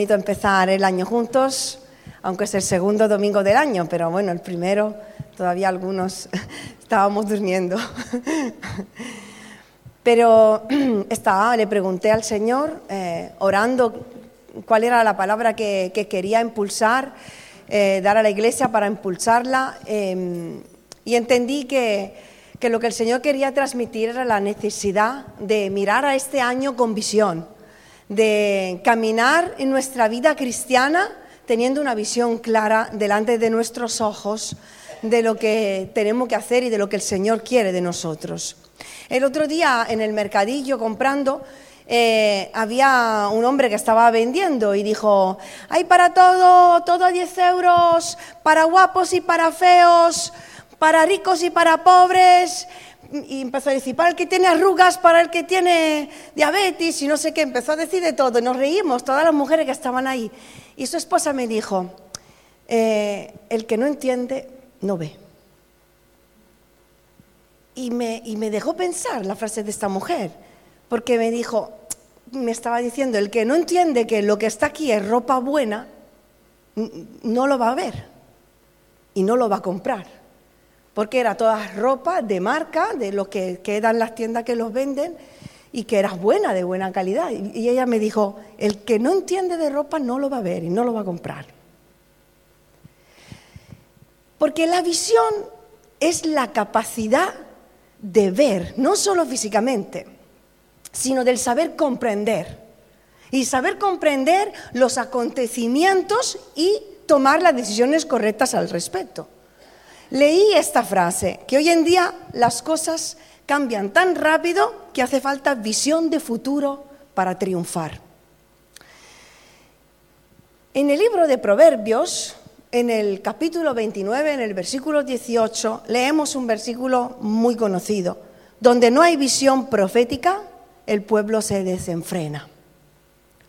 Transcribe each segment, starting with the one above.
bonito empezar el año juntos, aunque es el segundo domingo del año, pero bueno, el primero todavía algunos estábamos durmiendo. Pero estaba, le pregunté al Señor, eh, orando, cuál era la palabra que, quería impulsar, eh, dar a la iglesia para impulsarla, em, y entendí que, que lo que el Señor quería transmitir era la necesidad de mirar a este año con visión de caminar en nuestra vida cristiana teniendo una visión clara delante de nuestros ojos de lo que tenemos que hacer y de lo que el Señor quiere de nosotros. El otro día en el mercadillo comprando, eh, había un hombre que estaba vendiendo y dijo, hay para todo, todo a 10 euros, para guapos y para feos, para ricos y para pobres, y empezó a decir, para el que tiene arrugas, para el que tiene diabetes y no sé qué, empezó a decir de todo, nos reímos, todas las mujeres que estaban ahí. Y su esposa me dijo, eh, el que no entiende, no ve. Y me, y me dejó pensar la frase de esta mujer, porque me dijo, me estaba diciendo, el que no entiende que lo que está aquí es ropa buena, no lo va a ver y no lo va a comprar porque era toda ropa de marca, de lo que quedan las tiendas que los venden, y que era buena, de buena calidad. Y ella me dijo, el que no entiende de ropa no lo va a ver y no lo va a comprar. Porque la visión es la capacidad de ver, no solo físicamente, sino del saber comprender. Y saber comprender los acontecimientos y tomar las decisiones correctas al respecto leí esta frase, que hoy en día las cosas cambian tan rápido que hace falta visión de futuro para triunfar. En el libro de Proverbios, en el capítulo 29, en el versículo 18, leemos un versículo muy conocido, donde no hay visión profética, el pueblo se desenfrena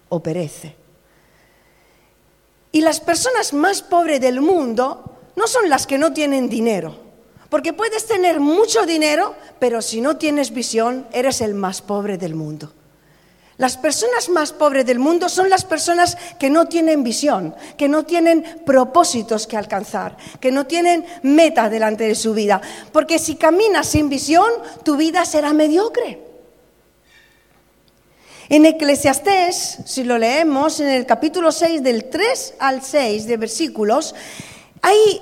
o perece. Y las personas más pobres del mundo no son las que no tienen dinero. Porque puedes tener mucho dinero, pero si no tienes visión, eres el más pobre del mundo. Las personas más pobres del mundo son las personas que no tienen visión, que no tienen propósitos que alcanzar, que no tienen meta delante de su vida. Porque si caminas sin visión, tu vida será mediocre. En Eclesiastés, si lo leemos en el capítulo 6 del 3 al 6 de versículos, Ahí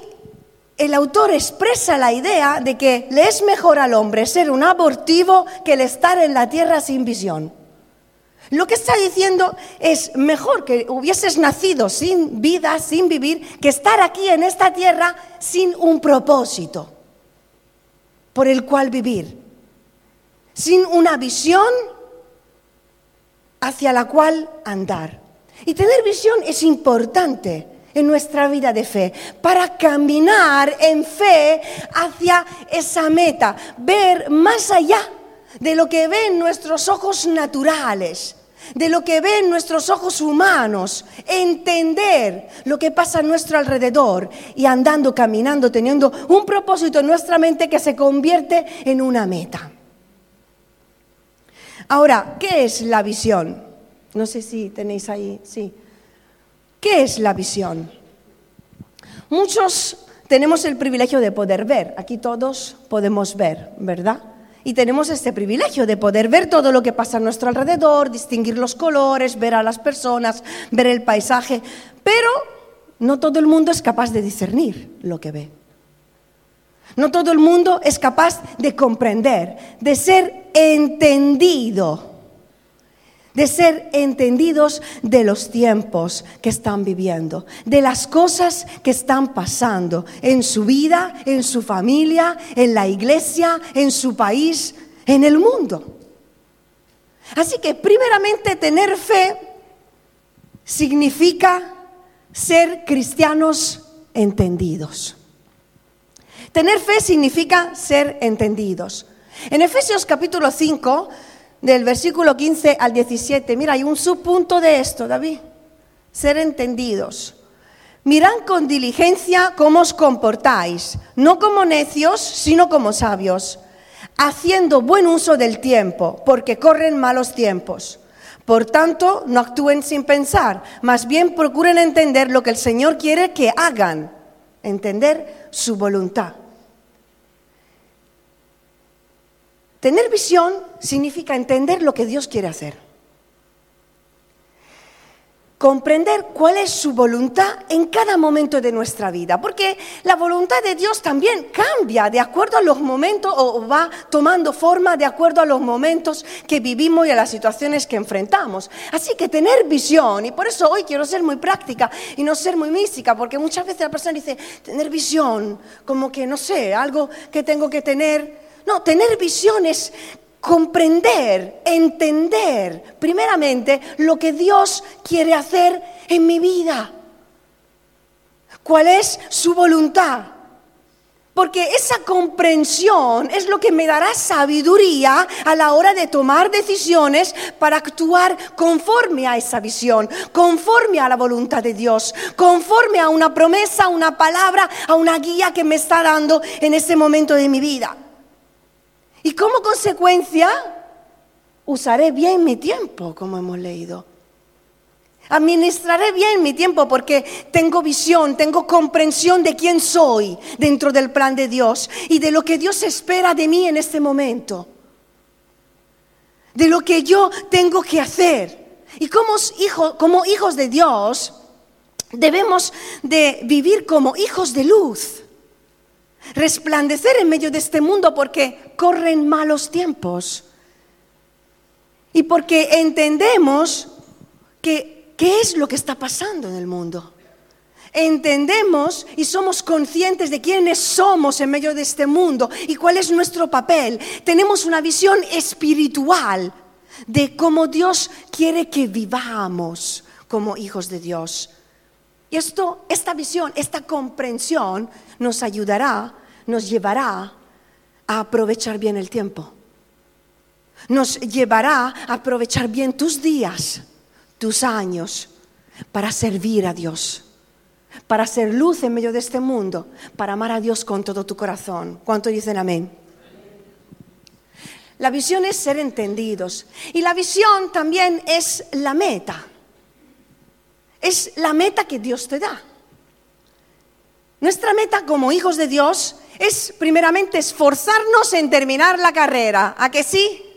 el autor expresa la idea de que le es mejor al hombre ser un abortivo que el estar en la tierra sin visión. Lo que está diciendo es mejor que hubieses nacido sin vida, sin vivir, que estar aquí en esta tierra sin un propósito por el cual vivir, sin una visión hacia la cual andar. Y tener visión es importante en nuestra vida de fe, para caminar en fe hacia esa meta, ver más allá de lo que ven nuestros ojos naturales, de lo que ven nuestros ojos humanos, entender lo que pasa a nuestro alrededor y andando, caminando, teniendo un propósito en nuestra mente que se convierte en una meta. Ahora, ¿qué es la visión? No sé si tenéis ahí, sí. ¿Qué es la visión? Muchos tenemos el privilegio de poder ver, aquí todos podemos ver, ¿verdad? Y tenemos este privilegio de poder ver todo lo que pasa a nuestro alrededor, distinguir los colores, ver a las personas, ver el paisaje, pero no todo el mundo es capaz de discernir lo que ve. No todo el mundo es capaz de comprender, de ser entendido de ser entendidos de los tiempos que están viviendo, de las cosas que están pasando en su vida, en su familia, en la iglesia, en su país, en el mundo. Así que primeramente tener fe significa ser cristianos entendidos. Tener fe significa ser entendidos. En Efesios capítulo 5 del versículo 15 al 17. Mira, hay un subpunto de esto, David. Ser entendidos. Mirad con diligencia cómo os comportáis, no como necios, sino como sabios, haciendo buen uso del tiempo, porque corren malos tiempos. Por tanto, no actúen sin pensar, más bien procuren entender lo que el Señor quiere que hagan, entender su voluntad. Tener visión significa entender lo que Dios quiere hacer comprender cuál es su voluntad en cada momento de nuestra vida, porque la voluntad de Dios también cambia de acuerdo a los momentos o va tomando forma de acuerdo a los momentos que vivimos y a las situaciones que enfrentamos. Así que tener visión, y por eso hoy quiero ser muy práctica y no ser muy mística, porque muchas veces la persona dice, tener visión, como que no sé, algo que tengo que tener. No, tener visión es comprender, entender primeramente lo que Dios quiere hacer en mi vida. ¿Cuál es su voluntad? Porque esa comprensión es lo que me dará sabiduría a la hora de tomar decisiones para actuar conforme a esa visión, conforme a la voluntad de Dios, conforme a una promesa, una palabra, a una guía que me está dando en ese momento de mi vida. Y como consecuencia, usaré bien mi tiempo, como hemos leído. Administraré bien mi tiempo porque tengo visión, tengo comprensión de quién soy dentro del plan de Dios y de lo que Dios espera de mí en este momento. De lo que yo tengo que hacer. Y como, como hijos de Dios, debemos de vivir como hijos de luz resplandecer en medio de este mundo porque corren malos tiempos. Y porque entendemos que qué es lo que está pasando en el mundo. Entendemos y somos conscientes de quiénes somos en medio de este mundo y cuál es nuestro papel. Tenemos una visión espiritual de cómo Dios quiere que vivamos como hijos de Dios. Y esto, esta visión, esta comprensión nos ayudará, nos llevará a aprovechar bien el tiempo. Nos llevará a aprovechar bien tus días, tus años, para servir a Dios, para ser luz en medio de este mundo, para amar a Dios con todo tu corazón. ¿Cuánto dicen amén? La visión es ser entendidos y la visión también es la meta. Es la meta que Dios te da. Nuestra meta como hijos de Dios es primeramente esforzarnos en terminar la carrera. ¿A que sí?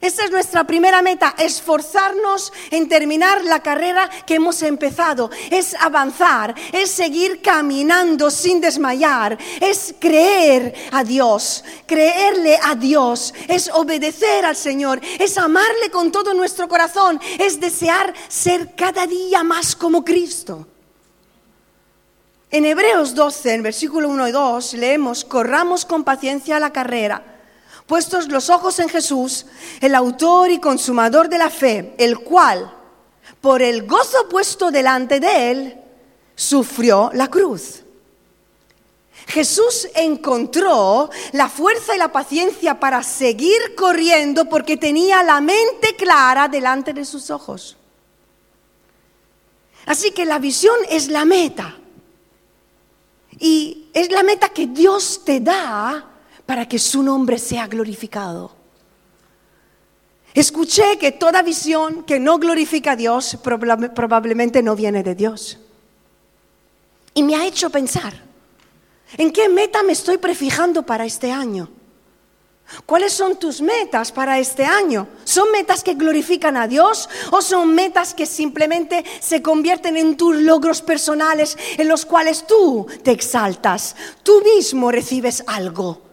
Esa es nuestra primera meta, esforzarnos en terminar la carrera que hemos empezado. Es avanzar, es seguir caminando sin desmayar, es creer a Dios, creerle a Dios, es obedecer al Señor, es amarle con todo nuestro corazón, es desear ser cada día más como Cristo. En Hebreos 12, en versículo 1 y 2, leemos, corramos con paciencia la carrera, puestos los ojos en Jesús, el autor y consumador de la fe, el cual, por el gozo puesto delante de él, sufrió la cruz. Jesús encontró la fuerza y la paciencia para seguir corriendo porque tenía la mente clara delante de sus ojos. Así que la visión es la meta. Y es la meta que Dios te da para que su nombre sea glorificado. Escuché que toda visión que no glorifica a Dios probablemente no viene de Dios. Y me ha hecho pensar, ¿en qué meta me estoy prefijando para este año? ¿Cuáles son tus metas para este año? ¿Son metas que glorifican a Dios o son metas que simplemente se convierten en tus logros personales en los cuales tú te exaltas, tú mismo recibes algo?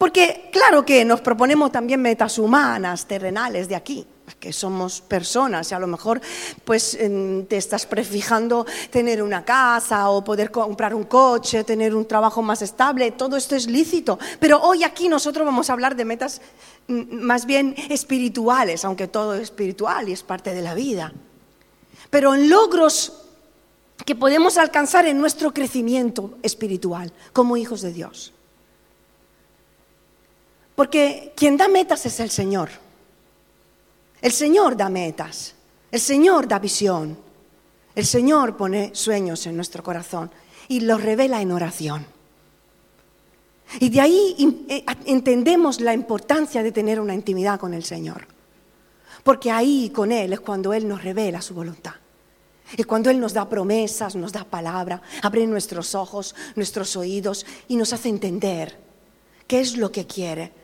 Porque claro que nos proponemos también metas humanas, terrenales de aquí que somos personas y a lo mejor pues te estás prefijando tener una casa o poder comprar un coche, tener un trabajo más estable, todo esto es lícito, pero hoy aquí nosotros vamos a hablar de metas mm, más bien espirituales, aunque todo es espiritual y es parte de la vida. Pero en logros que podemos alcanzar en nuestro crecimiento espiritual como hijos de Dios. Porque quien da metas es el Señor. El Señor da metas, el Señor da visión, el Señor pone sueños en nuestro corazón y los revela en oración. Y de ahí eh, entendemos la importancia de tener una intimidad con el Señor. Porque ahí con Él es cuando Él nos revela su voluntad. Es cuando Él nos da promesas, nos da palabra, abre nuestros ojos, nuestros oídos y nos hace entender qué es lo que quiere.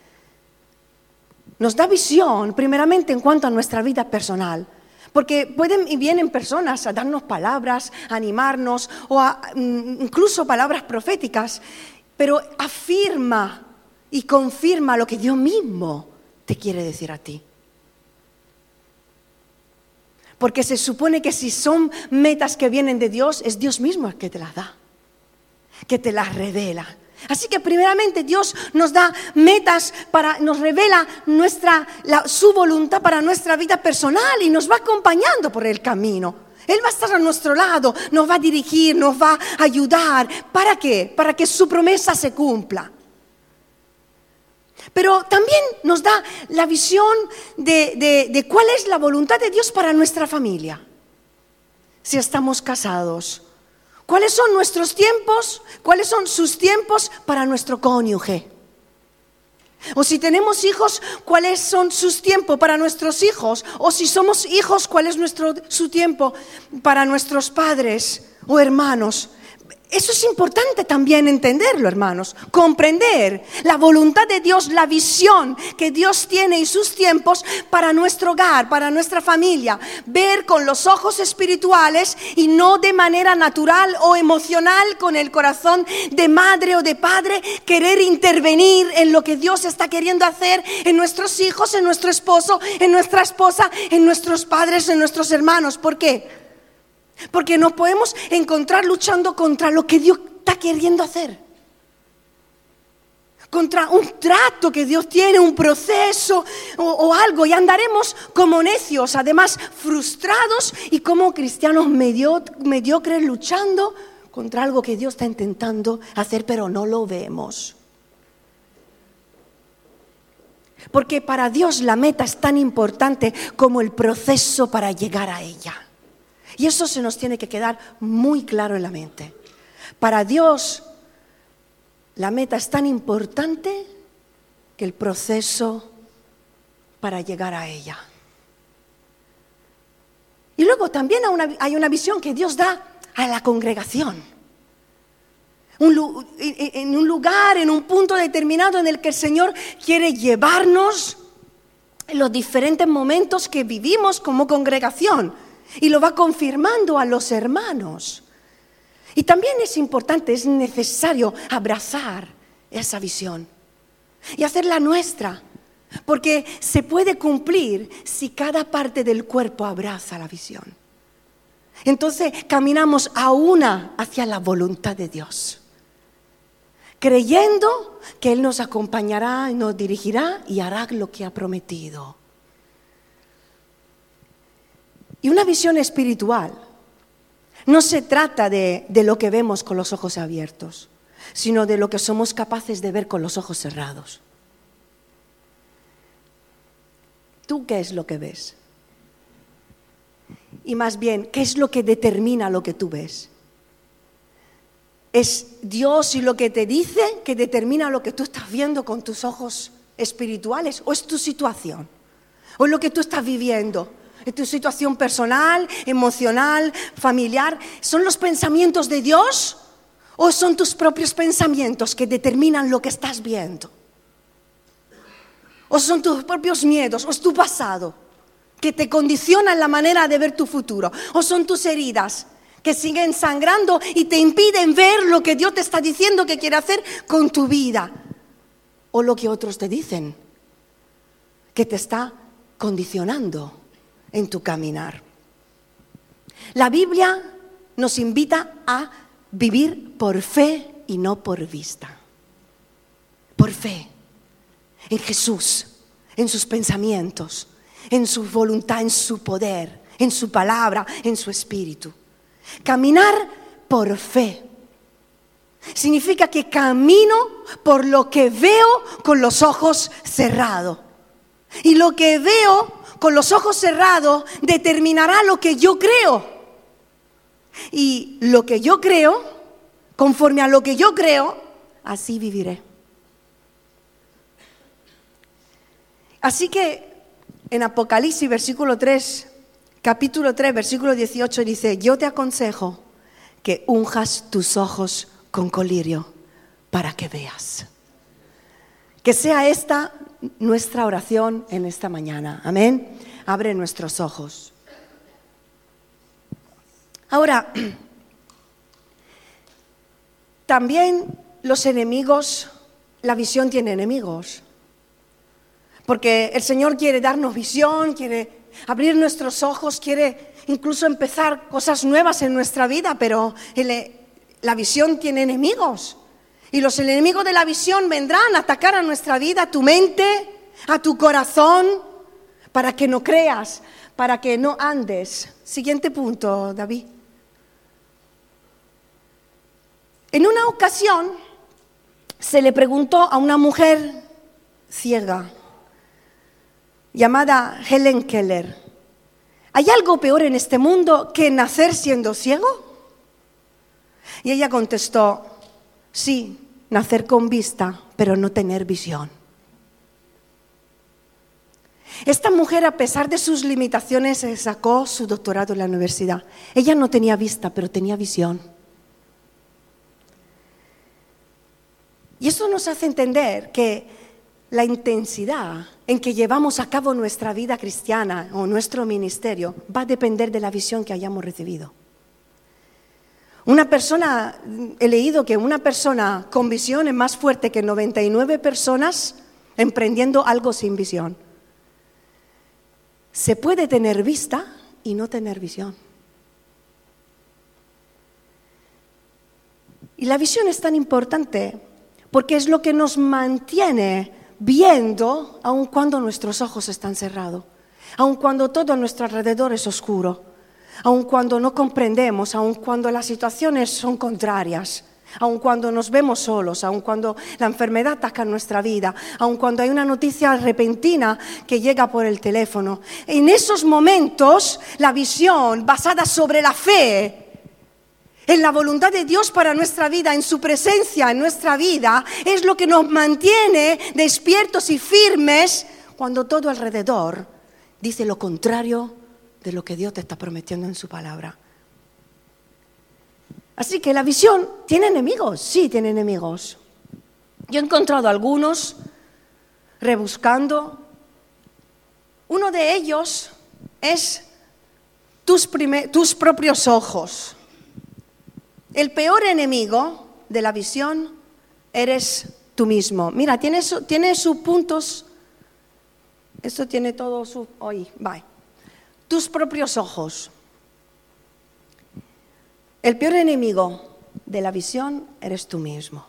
Nos da visión, primeramente en cuanto a nuestra vida personal. Porque pueden y vienen personas a darnos palabras, a animarnos o mm, incluso palabras proféticas, pero afirma y confirma lo que Dios mismo te quiere decir a ti. Porque se supone que si son metas que vienen de Dios, es Dios mismo el que te las da, que te las revela. Así que primeramente Dios nos da metas para, nos revela nuestra, su voluntad para nuestra vida personal y nos va acompañando por el camino. Él va a estar a nuestro lado, nos va a dirigir, nos va a ayudar. ¿Para qué? Para que su promesa se cumpla. Pero también nos da la visión de, cuál es la voluntad de Dios para nuestra familia. Si estamos casados, ¿cuáles son nuestros tiempos? ¿Cuáles son sus tiempos para nuestro cónyuge? O si tenemos hijos, ¿cuáles son sus tiempos para nuestros hijos? O si somos hijos, ¿cuál es nuestro, su tiempo para nuestros padres o hermanos? Eso es importante también entenderlo, hermanos, comprender la voluntad de Dios, la visión que Dios tiene y sus tiempos para nuestro hogar, para nuestra familia, ver con los ojos espirituales y no de manera natural o emocional con el corazón de madre o de padre, querer intervenir en lo que Dios está queriendo hacer en nuestros hijos, en nuestro esposo, en nuestra esposa, en nuestros padres, en nuestros hermanos. ¿Por qué? Porque nos podemos encontrar luchando contra lo que Dios está queriendo hacer. Contra un trato que Dios tiene, un proceso o, algo. Y andaremos como necios, además frustrados y como cristianos mediocres luchando contra algo que Dios está intentando hacer, pero no lo vemos. Porque para Dios la meta es tan importante como el proceso para llegar a ella. Y eso se nos tiene que quedar muy claro en la mente. Para Dios, la meta es tan importante que el proceso para llegar a ella. Y luego también hay una visión que Dios da a la congregación. en un lugar, en un punto determinado en el que el Señor quiere llevarnos los diferentes momentos que vivimos como congregación y lo va confirmando a los hermanos. Y también es importante, es necesario abrazar esa visión y hacerla nuestra, porque se puede cumplir si cada parte del cuerpo abraza la visión. Entonces caminamos a una hacia la voluntad de Dios, creyendo que Él nos acompañará, nos dirigirá y hará lo que ha prometido. Y una visión espiritual no se trata de, lo que vemos con los ojos abiertos, sino de lo que somos capaces de ver con los ojos cerrados. ¿Tú qué es lo que ves? Y más bien, ¿qué es lo que determina lo que tú ves? ¿Es Dios y lo que te dice que determina lo que tú estás viendo con tus ojos espirituales? ¿O es tu situación? ¿O es lo que tú estás viviendo? ¿Es tu situación personal, emocional, familiar? ¿Son los pensamientos de Dios o son tus propios pensamientos que determinan lo que estás viendo? ¿O son tus propios miedos o es tu pasado que te condicionan la manera de ver tu futuro? ¿O son tus heridas que siguen sangrando y te impiden ver lo que Dios te está diciendo que quiere hacer con tu vida? ¿O lo que otros te dicen que te está condicionando? En tu caminar. La Biblia nos invita a vivir por fe y no por vista. Por fe en Jesús, en sus pensamientos, en su voluntad, en su poder, en su palabra, en su espíritu. Caminar por fe. Significa que camino por lo que veo con los ojos cerrados. Y lo que veo con los ojos cerrados determinará lo que yo creo. Y lo que yo creo, conforme a lo que yo creo, así viviré. Así que en Apocalipsis, versículo 3, capítulo 3, versículo 18, dice, yo te aconsejo que unjas tus ojos con colirio para que veas. Que sea esta nuestra oración en esta mañana. Amén. Abre nuestros ojos. Ahora, también los enemigos, la visión tiene enemigos. Porque el Señor quiere darnos visión, quiere abrir nuestros ojos, quiere incluso empezar cosas nuevas en nuestra vida, pero la visión tiene enemigos. Y los enemigos de la visión vendrán a atacar a nuestra vida, a tu mente, a tu corazón, para que no creas, para que no andes. Siguiente punto, David. En una ocasión se le preguntó a una mujer ciega llamada Helen Keller, ¿hay algo peor en este mundo que nacer siendo ciego? Y ella contestó, sí, nacer con vista, pero no tener visión. Esta mujer, a pesar de sus limitaciones, sacó su doctorado en la universidad. Ella no tenía vista, pero tenía visión. Y eso nos hace entender que la intensidad en que llevamos a cabo nuestra vida cristiana o nuestro ministerio va a depender de la visión que hayamos recibido. Una persona, he leído que una persona con visión es más fuerte que 99 personas emprendiendo algo sin visión. Se puede tener vista y no tener visión. Y la visión es tan importante porque es lo que nos mantiene viendo aun cuando nuestros ojos están cerrados, aun cuando todo a nuestro alrededor es oscuro, aun cuando no comprendemos, aun cuando las situaciones son contrarias, aun cuando nos vemos solos, aun cuando la enfermedad ataca nuestra vida, aun cuando hay una noticia repentina que llega por el teléfono. En esos momentos, la visión basada sobre la fe en la voluntad de Dios para nuestra vida, en su presencia en nuestra vida, es lo que nos mantiene despiertos y firmes cuando todo alrededor dice lo contrario de lo que Dios te está prometiendo en su palabra. Así que la visión tiene enemigos, sí tiene enemigos. Yo he encontrado algunos rebuscando. Uno de ellos es tus, tus propios ojos. El peor enemigo de la visión eres tú mismo. Mira, tiene, sus puntos. Esto tiene todo su. Hoy, bye. Tus propios ojos. El peor enemigo de la visión eres tú mismo.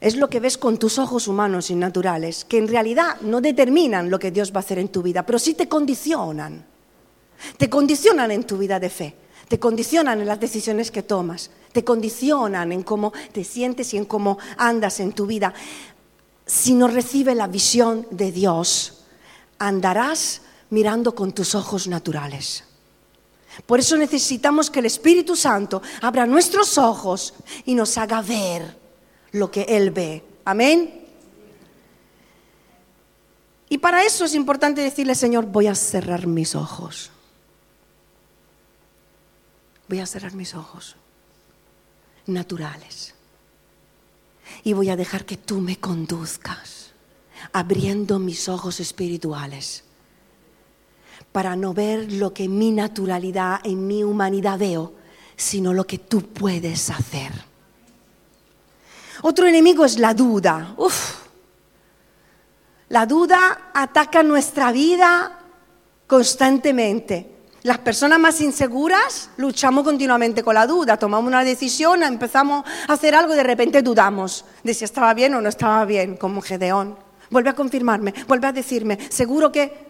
Es lo que ves con tus ojos humanos y naturales, que en realidad no determinan lo que Dios va a hacer en tu vida, pero sí te condicionan. Te condicionan en tu vida de fe te condicionan en las decisiones que tomas, te condicionan en cómo te sientes y en cómo andas en tu vida. Si no recibes la visión de Dios, andarás mirando con tus ojos naturales. Por eso necesitamos que el Espíritu Santo abra nuestros ojos y nos haga ver lo que Él ve. Amén. Y para eso es importante decirle, Señor, voy a cerrar mis ojos voy a cerrar mis ojos naturales y voy a dejar que tú me conduzcas, abriendo mis ojos espirituales para no ver lo que mi naturalidad, en mi humanidad veo, sino lo que tú puedes hacer. Otro enemigo es la duda. La duda ataca nuestra vida constantemente. Las personas más inseguras luchamos continuamente con la duda, tomamos una decisión, empezamos a hacer algo y de repente dudamos de si estaba bien o no estaba bien, como Gedeón. Vuelve a confirmarme, vuelve a decirme, seguro que...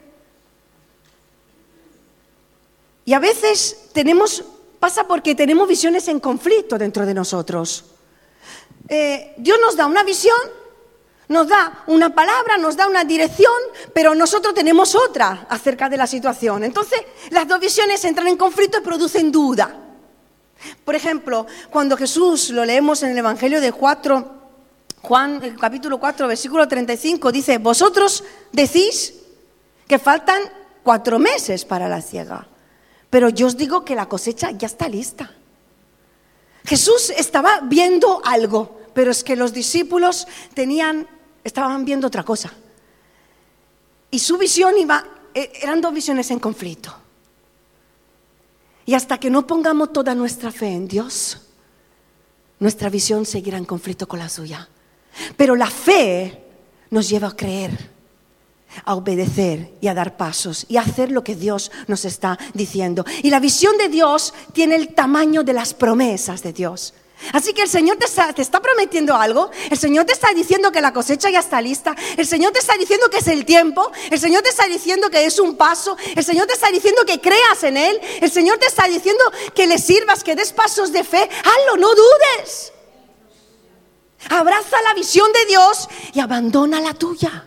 Y a veces pasa porque tenemos visiones en conflicto dentro de nosotros. Eh, Dios nos da una visión nos da una palabra, nos da una dirección, pero nosotros tenemos otra acerca de la situación. Entonces, las dos visiones entran en conflicto y producen duda. Por ejemplo, cuando Jesús, lo leemos en el Evangelio de 4, Juan, el capítulo 4, versículo 35, dice, vosotros decís que faltan cuatro meses para la ciega. Pero yo os digo que la cosecha ya está lista. Jesús estaba viendo algo, pero es que los discípulos tenían, estaban viendo otra cosa. Y su visión iba, e, eran dos visiones en conflicto. Y hasta que no pongamos toda nuestra fe en Dios, nuestra visión seguirá en conflicto con la suya. Pero la fe nos lleva a creer, a obedecer y a dar pasos y a hacer lo que Dios nos está diciendo. Y la visión de Dios tiene el tamaño de las promesas de Dios. Así que el Señor te está, prometiendo algo, el Señor te está diciendo que la cosecha ya está lista, el Señor te está diciendo que es el tiempo, el Señor te está diciendo que es un paso, el Señor te está diciendo que creas en Él, el Señor te está diciendo que le sirvas, que des pasos de fe, hazlo, no dudes. Abraza la visión de Dios y abandona la tuya.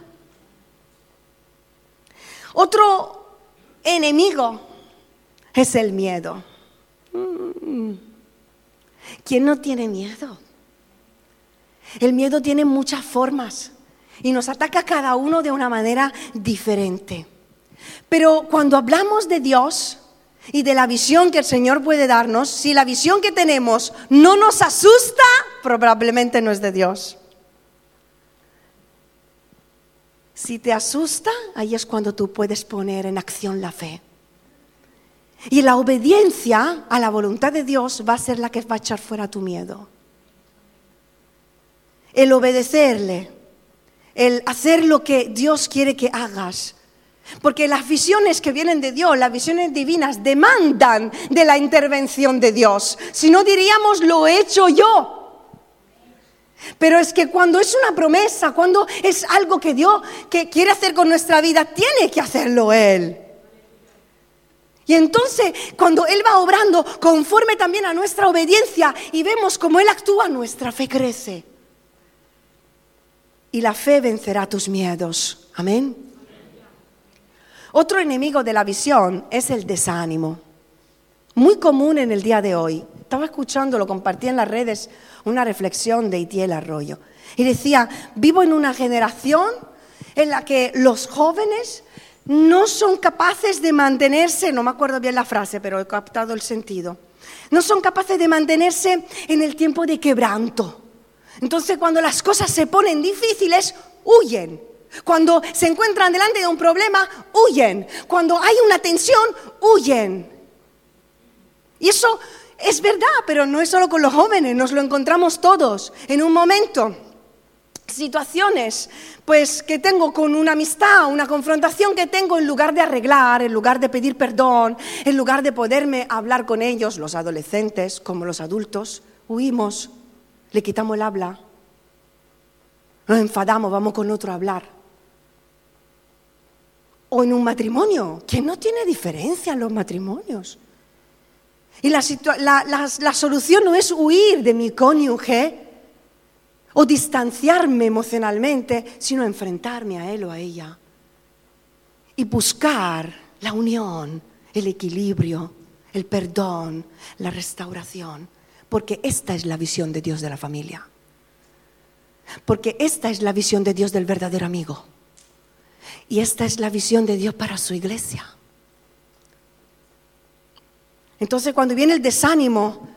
Otro enemigo es el miedo. Mm. ¿Quién no tiene miedo? El miedo tiene muchas formas y nos ataca a cada uno de una manera diferente. Pero cuando hablamos de Dios y de la visión que el Señor puede darnos, si la visión que tenemos no nos asusta, probablemente no es de Dios. Si te asusta, ahí es cuando tú puedes poner en acción la fe. Y la obediencia a la voluntad de Dios va a ser la que va a echar fuera tu miedo. El obedecerle, el hacer lo que Dios quiere que hagas. Porque las visiones que vienen de Dios, las visiones divinas, demandan de la intervención de Dios. Si no diríamos, lo he hecho yo. Pero es que cuando es una promesa, cuando es algo que Dios que quiere hacer con nuestra vida, tiene que hacerlo Él. Y entonces, cuando Él va obrando conforme también a nuestra obediencia y vemos cómo Él actúa, nuestra fe crece. Y la fe vencerá tus miedos. Amén. Otro enemigo de la visión es el desánimo. Muy común en el día de hoy. Estaba escuchando, lo compartí en las redes, una reflexión de Itiel Arroyo. Y decía, vivo en una generación en la que los jóvenes no son capaces de mantenerse, no me acuerdo bien la frase, pero he captado el sentido, no son capaces de mantenerse en el tiempo de quebranto. Entonces cuando las cosas se ponen difíciles, huyen. Cuando se encuentran delante de un problema, huyen. Cuando hay una tensión, huyen. Y eso es verdad, pero no es solo con los jóvenes, nos lo encontramos todos. En un momento situaciones pues que tengo con una amistad, una confrontación que tengo en lugar de arreglar, en lugar de pedir perdón, en lugar de poderme hablar con ellos, los adolescentes como los adultos, huimos, le quitamos el habla, nos enfadamos, vamos con otro a hablar. O en un matrimonio, que no tiene diferencia en los matrimonios. Y la, solución no es huir de mi cónyuge, o distanciarme emocionalmente, sino enfrentarme a él o a ella y buscar la unión, el equilibrio, el perdón, la restauración, porque esta es la visión de Dios de la familia. Porque esta es la visión de Dios del verdadero amigo. Y esta es la visión de Dios para su iglesia. Entonces cuando viene el desánimo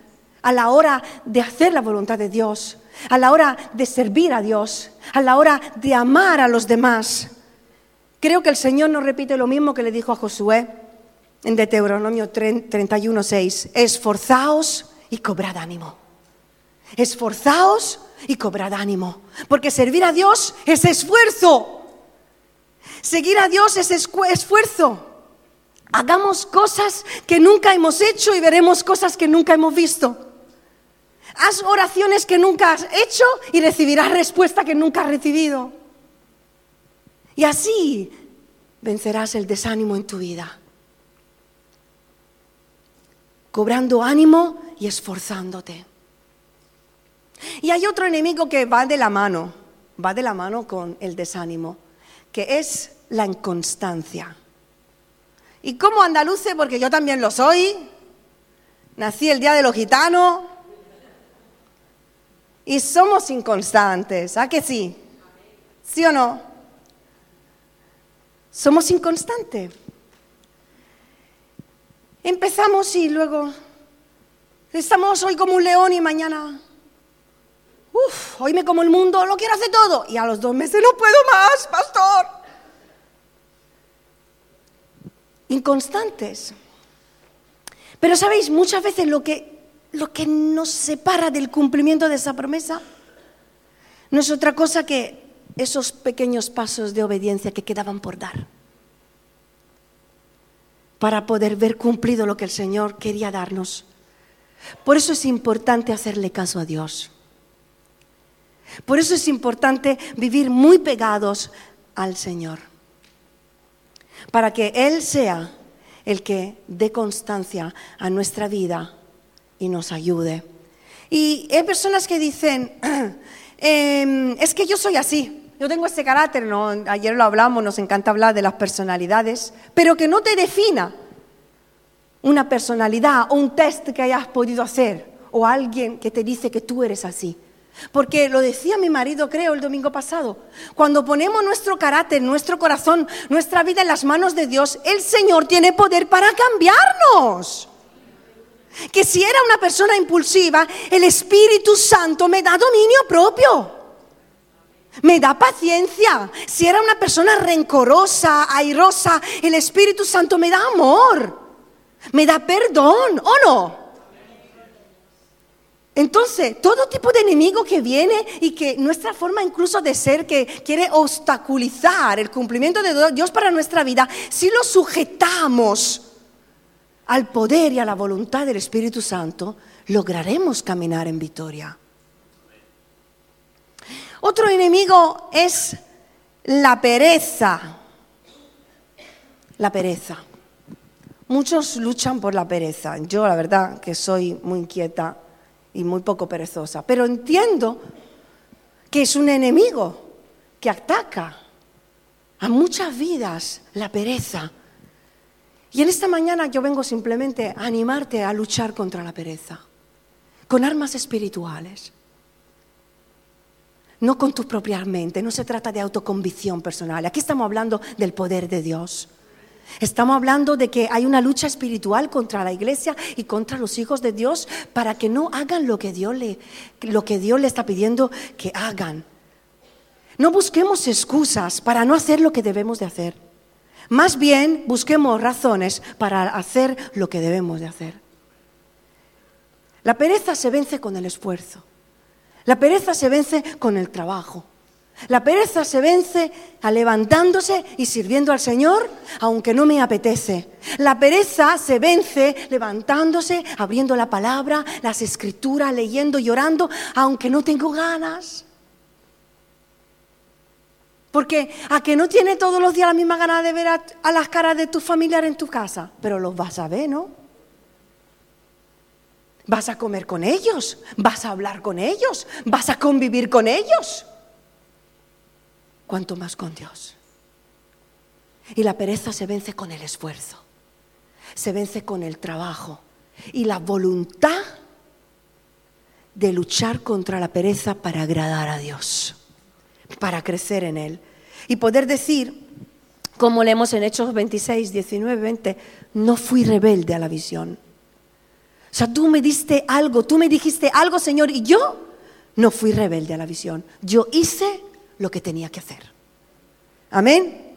a la hora de hacer la voluntad de Dios, a la hora de servir a Dios, a la hora de amar a los demás. Creo que el Señor nos repite lo mismo que le dijo a Josué en Deuteronomio 31, 6. Esforzaos y cobrad ánimo. Esforzaos y cobrad ánimo. Porque servir a Dios es esfuerzo. Seguir a Dios es esfuerzo. Hagamos cosas que nunca hemos hecho y veremos cosas que nunca hemos visto. Haz oraciones que nunca has hecho y recibirás respuesta que nunca has recibido. Y así vencerás el desánimo en tu vida. Cobrando ánimo y esforzándote. Y hay otro enemigo que va de la mano, va de la mano con el desánimo, que es la inconstancia. Y como andaluce, porque yo también lo soy, nací el día de los gitanos, y somos inconstantes, ¿a que sí? ¿Sí o no? Somos inconstantes. Empezamos y luego estamos hoy como un león y mañana, uff, hoy me como el mundo, lo quiero hacer todo. Y a los dos meses no puedo más, pastor. Inconstantes. Pero sabéis, muchas veces lo que, lo que nos separa del cumplimiento de esa promesa no es otra cosa que esos pequeños pasos de obediencia que quedaban por dar para poder ver cumplido lo que el Señor quería darnos. Por eso es importante hacerle caso a Dios. Por eso es importante vivir muy pegados al Señor. Para que Él sea el que dé constancia a nuestra vida y nos ayude. Y hay personas que dicen, em, es que yo soy así, yo tengo ese carácter, ayer lo hablamos, nos encanta hablar de las personalidades, pero que no te defina una personalidad o un test que hayas podido hacer o alguien que te dice que tú eres así. Porque lo decía mi marido, creo, el domingo pasado, cuando ponemos nuestro carácter, nuestro corazón, nuestra vida en las manos de Dios, el Señor tiene poder para cambiarnos. Que si era una persona impulsiva, el Espíritu Santo me da dominio propio me da paciencia. Si era una persona rencorosa, airosa, el Espíritu Santo me da amor, me da perdón, ¿o no? Entonces, todo tipo de enemigo que viene y que nuestra forma incluso de ser que quiere obstaculizar el cumplimiento de Dios para nuestra vida, si lo sujetamos al poder y a la voluntad del Espíritu Santo, lograremos caminar en victoria. Otro enemigo es la pereza. La pereza. Muchos luchan por la pereza. Yo la verdad que soy muy inquieta y muy poco perezosa, pero entiendo que es un enemigo que ataca a muchas vidas la pereza. Y en esta mañana yo vengo simplemente a animarte a luchar contra la pereza, con armas espirituales no con tu propia mente, no se trata de autoconvicción personal. Aquí estamos hablando del poder de Dios. Estamos hablando de que hay una lucha espiritual contra la iglesia y contra los hijos de Dios para que no hagan lo que Dios le, lo que Dios está pidiendo que hagan. No busquemos excusas para no hacer lo que debemos de hacer. Más bien busquemos razones para hacer lo que debemos de hacer. La pereza se vence con el esfuerzo. La pereza se vence con el trabajo. La pereza se vence a levantándose y sirviendo al Señor, aunque no me apetece. La pereza se vence levantándose, abriendo la palabra, las escrituras, leyendo y orando, aunque no tengo ganas. Porque a que no tiene todos los días la misma gana de ver a, a las caras de tus familiares en tu casa, pero los vas a ver, ¿no? Vas a comer con ellos, vas a hablar con ellos, vas a convivir con ellos. Cuanto más con Dios. Y la pereza se vence con el esfuerzo, se vence con el trabajo y la voluntad de luchar contra la pereza para agradar a Dios, para crecer en Él. Y poder decir, como leemos en Hechos 26, 19, 20, no fui rebelde a la visión o sea, tú me diste algo, tú me dijiste algo, Señor, y yo no fui rebelde a la visión. Yo hice lo que tenía que hacer. Amén.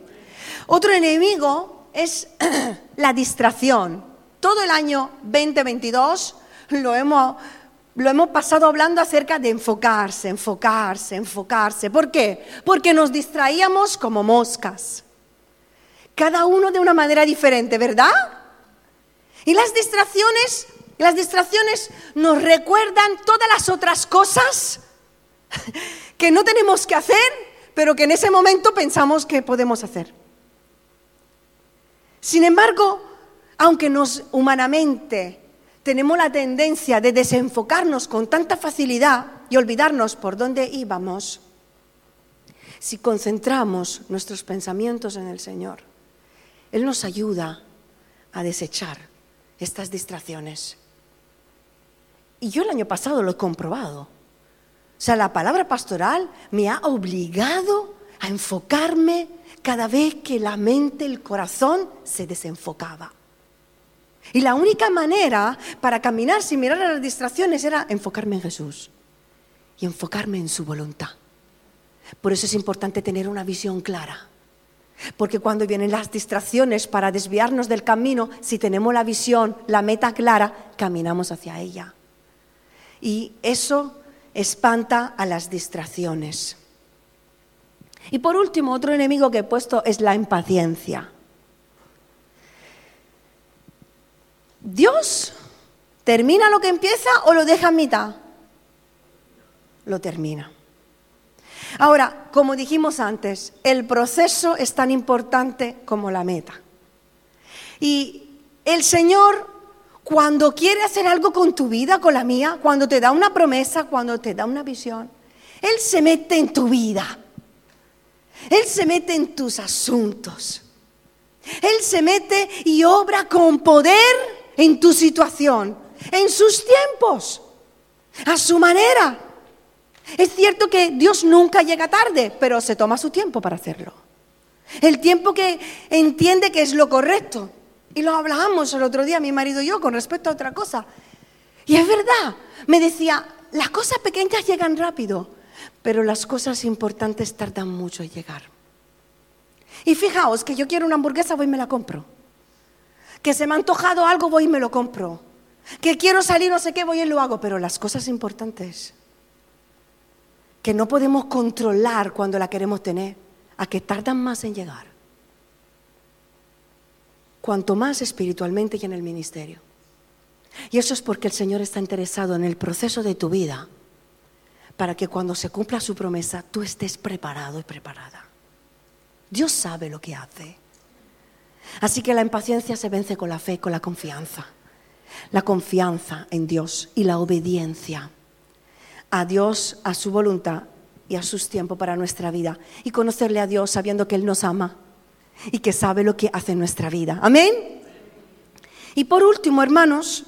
Otro enemigo es la distracción. Todo el año 2022 lo hemos, lo hemos pasado hablando acerca de enfocarse, enfocarse, enfocarse. ¿Por qué? Porque nos distraíamos como moscas. Cada uno de una manera diferente, ¿verdad? Y las distracciones las distracciones nos recuerdan todas las otras cosas que no tenemos que hacer, pero que en ese momento pensamos que podemos hacer. Sin embargo, aunque nos humanamente tenemos la tendencia de desenfocarnos con tanta facilidad y olvidarnos por dónde íbamos, si concentramos nuestros pensamientos en el Señor, Él nos ayuda a desechar estas distracciones y yo el año pasado lo he comprobado. O sea, la palabra pastoral me ha obligado a enfocarme cada vez que la mente, el corazón se desenfocaba. Y la única manera para caminar sin mirar a las distracciones era enfocarme en Jesús y enfocarme en su voluntad. Por eso es importante tener una visión clara. Porque cuando vienen las distracciones para desviarnos del camino, si tenemos la visión, la meta clara, caminamos hacia ella. Y eso espanta a las distracciones. Y por último, otro enemigo que he puesto es la impaciencia. ¿Dios termina lo que empieza o lo deja en mitad? Lo termina. Ahora, como dijimos antes, el proceso es tan importante como la meta. Y el Señor, cuando quiere hacer algo con tu vida, con la mía, cuando te da una promesa, cuando te da una visión, Él se mete en tu vida. Él se mete en tus asuntos. Él se mete y obra con poder en tu situación, en sus tiempos, a su manera. Es cierto que Dios nunca llega tarde, pero se toma su tiempo para hacerlo. El tiempo que entiende que es lo correcto. Y lo hablábamos el otro día, mi marido y yo, con respecto a otra cosa. Y es verdad, me decía, las cosas pequeñas llegan rápido, pero las cosas importantes tardan mucho en llegar. Y fijaos que yo quiero una hamburguesa, voy y me la compro que se me ha antojado algo, voy y me lo compro. Que quiero salir, no sé qué, voy y lo hago. Pero las cosas importantes que no podemos controlar cuando la queremos tener, a que tardan más en llegar. Cuanto más espiritualmente y en el ministerio. Y eso es porque el Señor está interesado en el proceso de tu vida para que cuando se cumpla su promesa tú estés preparado y preparada. Dios sabe lo que hace. Así que la impaciencia se vence con la fe, con la confianza. La confianza en Dios y la obediencia a Dios, a su voluntad y a sus tiempos para nuestra vida. Y conocerle a Dios sabiendo que Él nos ama y que sabe lo que hace en nuestra vida. Amén. Y por último, hermanos,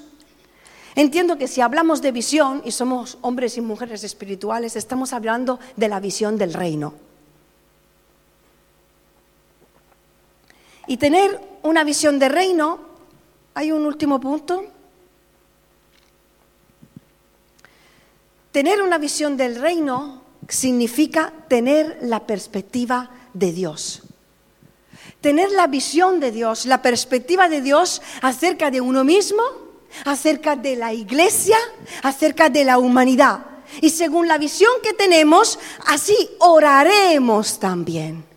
entiendo que si hablamos de visión y somos hombres y mujeres espirituales, estamos hablando de la visión del reino. Y tener una visión de reino, hay un último punto. Tener una visión del reino significa tener la perspectiva de Dios. Tener la visión de Dios, la perspectiva de Dios acerca de uno mismo, acerca de la iglesia, acerca de la humanidad. Y según la visión que tenemos, así oraremos también.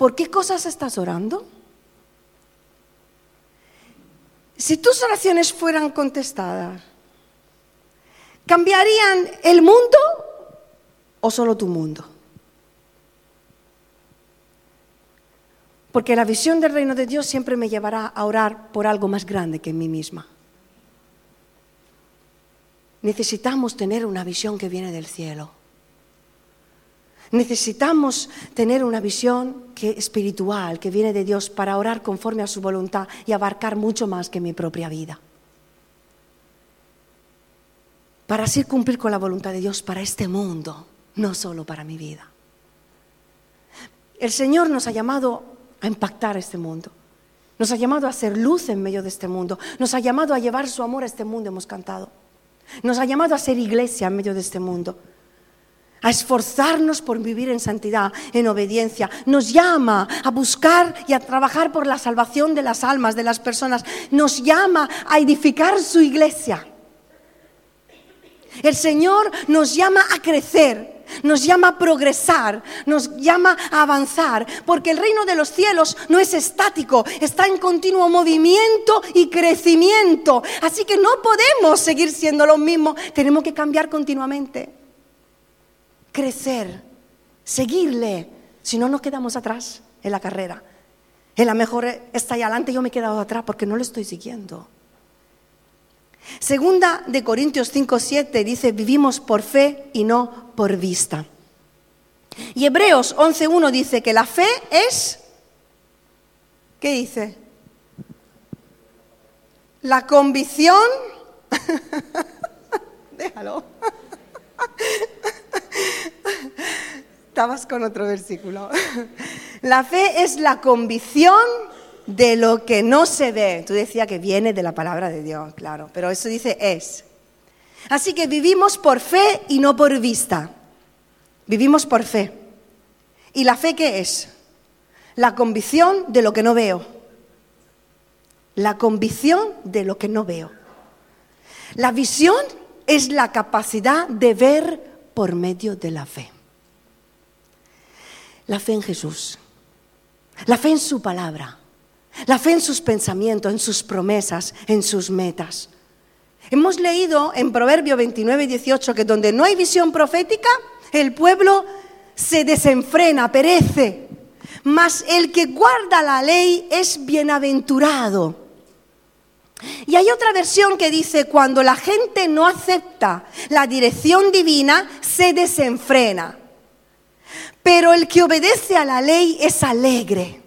¿por qué cosas estás orando? Si tus oraciones fueran contestadas, ¿cambiarían el mundo o solo tu mundo? Porque la visión del reino de Dios siempre me llevará a orar por algo más grande que mí misma. Necesitamos tener una visión que viene del cielo. Necesitamos tener una visión que, espiritual que viene de Dios para orar conforme a su voluntad y abarcar mucho más que mi propia vida. Para así cumplir con la voluntad de Dios para este mundo, no solo para mi vida. El Señor nos ha llamado a impactar este mundo. Nos ha llamado a hacer luz en medio de este mundo. Nos ha llamado a llevar su amor a este mundo, hemos cantado. Nos ha llamado a ser iglesia en medio de este mundo a esforzarnos por vivir en santidad, en obediencia. Nos llama a buscar y a trabajar por la salvación de las almas, de las personas. Nos llama a edificar su iglesia. El Señor nos llama a crecer, nos llama a progresar, nos llama a avanzar, porque el reino de los cielos no es estático, está en continuo movimiento y crecimiento. Así que no podemos seguir siendo lo mismo, tenemos que cambiar continuamente crecer, seguirle, si no nos quedamos atrás en la carrera. En la mejor está ahí adelante, yo me he quedado atrás porque no le estoy siguiendo. Segunda de Corintios 5, 7 dice, vivimos por fe y no por vista. Y Hebreos 11.1 dice que la fe es, ¿qué dice? La convicción, déjalo, estabas con otro versículo. La fe es la convicción de lo que no se ve. Tú decías que viene de la palabra de Dios, claro, pero eso dice es. Así que vivimos por fe y no por vista. Vivimos por fe. ¿Y la fe qué es? La convicción de lo que no veo. La convicción de lo que no veo. La visión es la capacidad de ver por medio de la fe. La fe en Jesús. La fe en su palabra. La fe en sus pensamientos, en sus promesas, en sus metas. Hemos leído en Proverbio 29 y 18 que donde no hay visión profética, el pueblo se desenfrena, perece. Mas el que guarda la ley es bienaventurado. Y hay otra versión que dice, cuando la gente no acepta la dirección divina, se desenfrena. Pero el que obedece a la ley es alegre.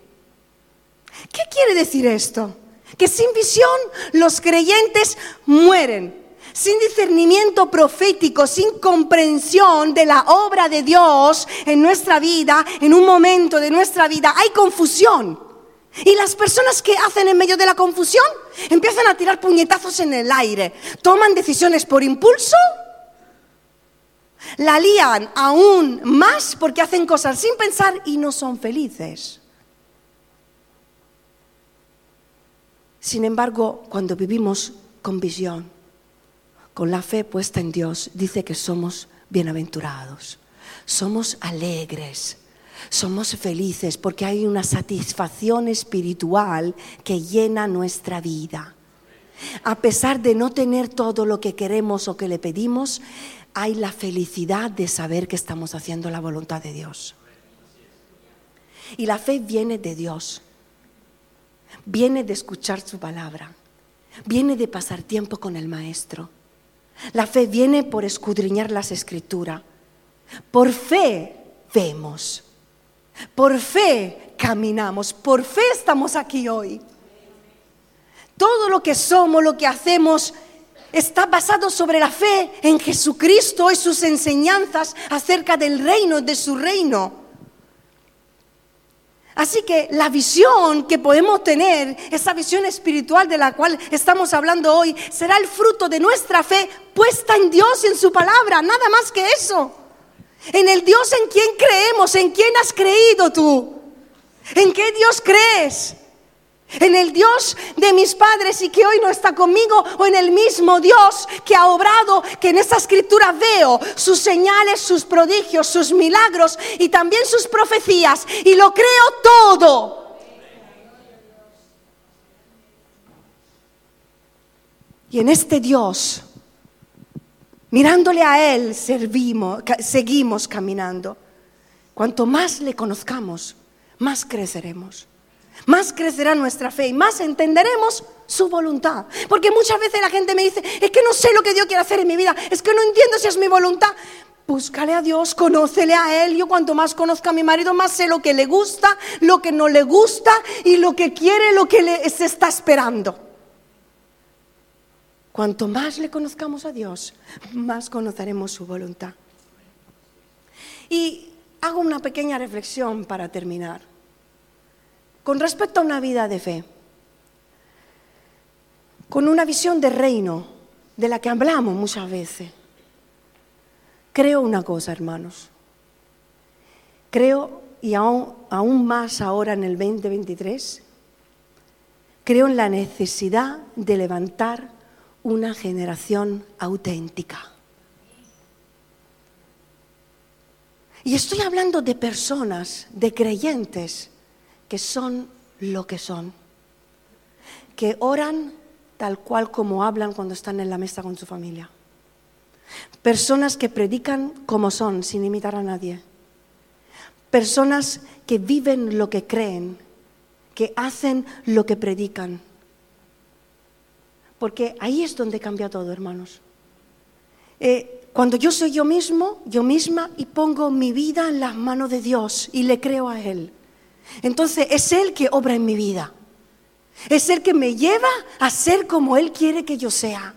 ¿Qué quiere decir esto? Que sin visión los creyentes mueren. Sin discernimiento profético, sin comprensión de la obra de Dios en nuestra vida, en un momento de nuestra vida, hay confusión. Y las personas que hacen en medio de la confusión empiezan a tirar puñetazos en el aire, toman decisiones por impulso, la lían aún más porque hacen cosas sin pensar y no son felices. Sin embargo, cuando vivimos con visión, con la fe puesta en Dios, dice que somos bienaventurados, somos alegres, somos felices porque hay una satisfacción espiritual que llena nuestra vida. A pesar de no tener todo lo que queremos o que le pedimos, hay la felicidad de saber que estamos haciendo la voluntad de Dios. Y la fe viene de Dios, viene de escuchar su palabra, viene de pasar tiempo con el Maestro. La fe viene por escudriñar las escrituras. Por fe vemos. Por fe caminamos, por fe estamos aquí hoy. Todo lo que somos, lo que hacemos, está basado sobre la fe en Jesucristo y sus enseñanzas acerca del reino, de su reino. Así que la visión que podemos tener, esa visión espiritual de la cual estamos hablando hoy, será el fruto de nuestra fe puesta en Dios y en su palabra, nada más que eso. En el Dios en quien creemos, en quién has creído tú, en qué Dios crees, en el Dios de mis padres y que hoy no está conmigo, o en el mismo Dios que ha obrado, que en esta escritura veo sus señales, sus prodigios, sus milagros y también sus profecías, y lo creo todo. Y en este Dios Mirándole a Él seguimos caminando. Cuanto más le conozcamos, más creceremos. Más crecerá nuestra fe y más entenderemos su voluntad. Porque muchas veces la gente me dice, es que no sé lo que Dios quiere hacer en mi vida, es que no entiendo si es mi voluntad. Búscale a Dios, conócele a Él. Yo cuanto más conozca a mi marido, más sé lo que le gusta, lo que no le gusta y lo que quiere, lo que le, se está esperando. Cuanto más le conozcamos a Dios, más conoceremos su voluntad. Y hago una pequeña reflexión para terminar. Con respecto a una vida de fe, con una visión de reino, de la que hablamos muchas veces, creo una cosa, hermanos. Creo, y aún, aún más ahora en el 2023, creo en la necesidad de levantar una generación auténtica. Y estoy hablando de personas, de creyentes, que son lo que son, que oran tal cual como hablan cuando están en la mesa con su familia. Personas que predican como son, sin imitar a nadie. Personas que viven lo que creen, que hacen lo que predican porque ahí es donde cambia todo, hermanos. Eh, cuando yo soy yo mismo, yo misma, y pongo mi vida en las manos de Dios y le creo a Él. Entonces es Él que obra en mi vida. Es Él que me lleva a ser como Él quiere que yo sea.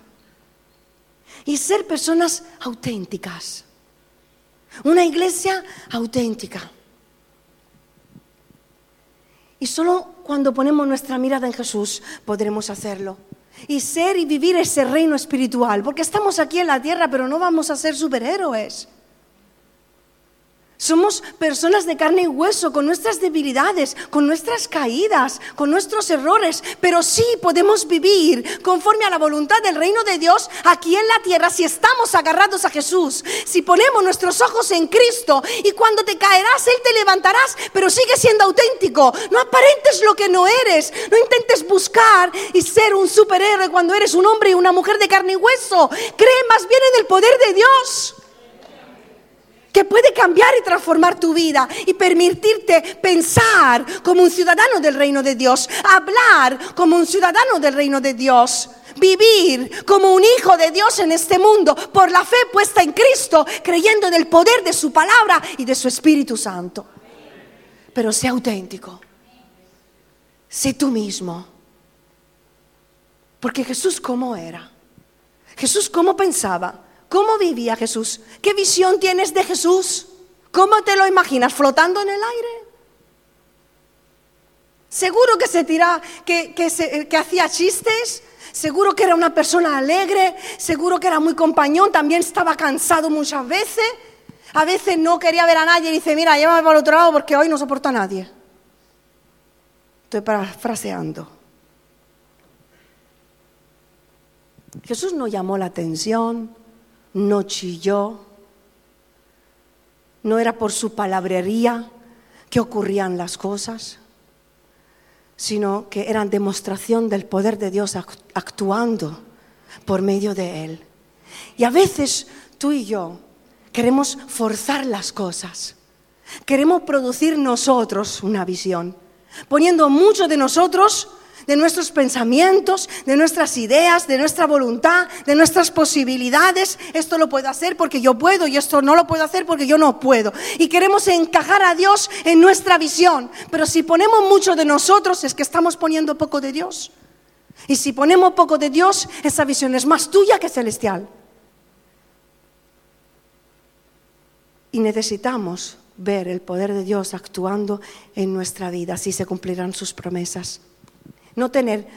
Y ser personas auténticas. Una iglesia auténtica. Y solo cuando ponemos nuestra mirada en Jesús podremos hacerlo. Y ser y vivir ese reino espiritual. Porque estamos aquí en la tierra, pero no vamos a ser superhéroes. Somos personas de carne y hueso, con nuestras debilidades, con nuestras caídas, con nuestros errores, pero sí podemos vivir conforme a la voluntad del reino de Dios aquí en la tierra si estamos agarrados a Jesús, si ponemos nuestros ojos en Cristo y cuando te caerás, Él te levantarás, pero sigue siendo auténtico. No aparentes lo que no eres, no intentes buscar y ser un superhéroe cuando eres un hombre y una mujer de carne y hueso. Cree más bien en el poder de Dios que puede cambiar y transformar tu vida y permitirte pensar como un ciudadano del reino de Dios, hablar como un ciudadano del reino de Dios, vivir como un hijo de Dios en este mundo por la fe puesta en Cristo, creyendo en el poder de su palabra y de su Espíritu Santo. Pero sé auténtico, sé tú mismo. Porque Jesús cómo era, Jesús cómo pensaba. ¿Cómo vivía Jesús? ¿Qué visión tienes de Jesús? ¿Cómo te lo imaginas? ¿Flotando en el aire? Seguro que se tira, que, hacía chistes, seguro que era una persona alegre, seguro que era muy compañón, también estaba cansado muchas veces. A veces no quería ver a nadie y dice, mira, llévame para el otro lado porque hoy no soporto a nadie. Estoy parafraseando. Jesús no llamó la atención, no chilló, no era por su palabrería que ocurrían las cosas, sino que eran demostración del poder de Dios actuando por medio de Él. Y a veces tú y yo queremos forzar las cosas, queremos producir nosotros una visión, poniendo mucho de nosotros de nuestros pensamientos, de nuestras ideas, de nuestra voluntad, de nuestras posibilidades. Esto lo puedo hacer porque yo puedo y esto no lo puedo hacer porque yo no puedo. Y queremos encajar a Dios en nuestra visión. Pero si ponemos mucho de nosotros es que estamos poniendo poco de Dios. Y si ponemos poco de Dios, esa visión es más tuya que celestial. Y necesitamos ver el poder de Dios actuando en nuestra vida, así se cumplirán sus promesas no tener,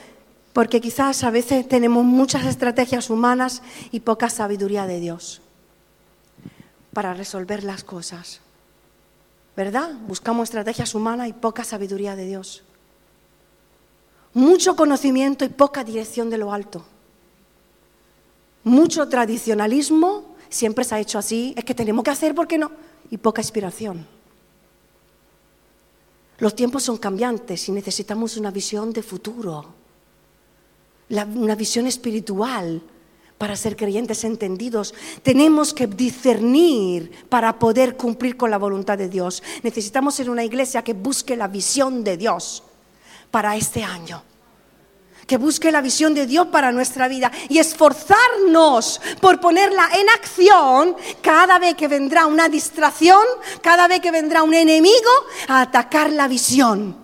porque quizás a veces tenemos muchas estrategias humanas y poca sabiduría de Dios para resolver las cosas. ¿Verdad? Buscamos estrategias humanas y poca sabiduría de Dios. Mucho conocimiento y poca dirección de lo alto. Mucho tradicionalismo, siempre se ha hecho así, es que tenemos que hacer porque no, y poca inspiración. Los tiempos son cambiantes y necesitamos una visión de futuro, una visión espiritual para ser creyentes entendidos. Tenemos que discernir para poder cumplir con la voluntad de Dios. Necesitamos ser una iglesia que busque la visión de Dios para este año que busque la visión de Dios para nuestra vida y esforzarnos por ponerla en acción cada vez que vendrá una distracción, cada vez que vendrá un enemigo a atacar la visión.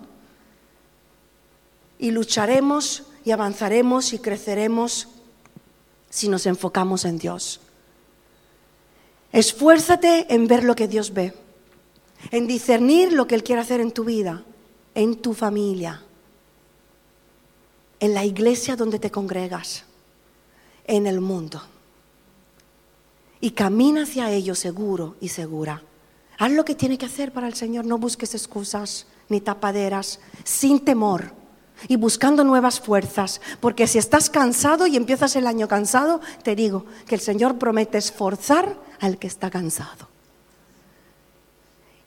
Y lucharemos y avanzaremos y creceremos si nos enfocamos en Dios. Esfuérzate en ver lo que Dios ve, en discernir lo que Él quiere hacer en tu vida, en tu familia en la iglesia donde te congregas, en el mundo. Y camina hacia ello seguro y segura. Haz lo que tiene que hacer para el Señor, no busques excusas ni tapaderas, sin temor y buscando nuevas fuerzas, porque si estás cansado y empiezas el año cansado, te digo que el Señor promete esforzar al que está cansado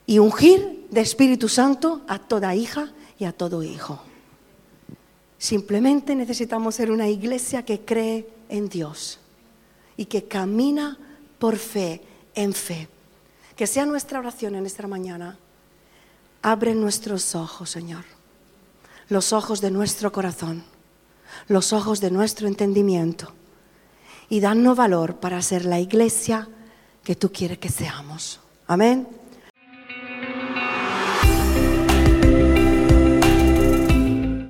y ungir de Espíritu Santo a toda hija y a todo hijo. Simplemente necesitamos ser una iglesia que cree en Dios y que camina por fe, en fe. Que sea nuestra oración en esta mañana. Abre nuestros ojos, Señor. Los ojos de nuestro corazón. Los ojos de nuestro entendimiento. Y danos valor para ser la iglesia que tú quieres que seamos. Amén.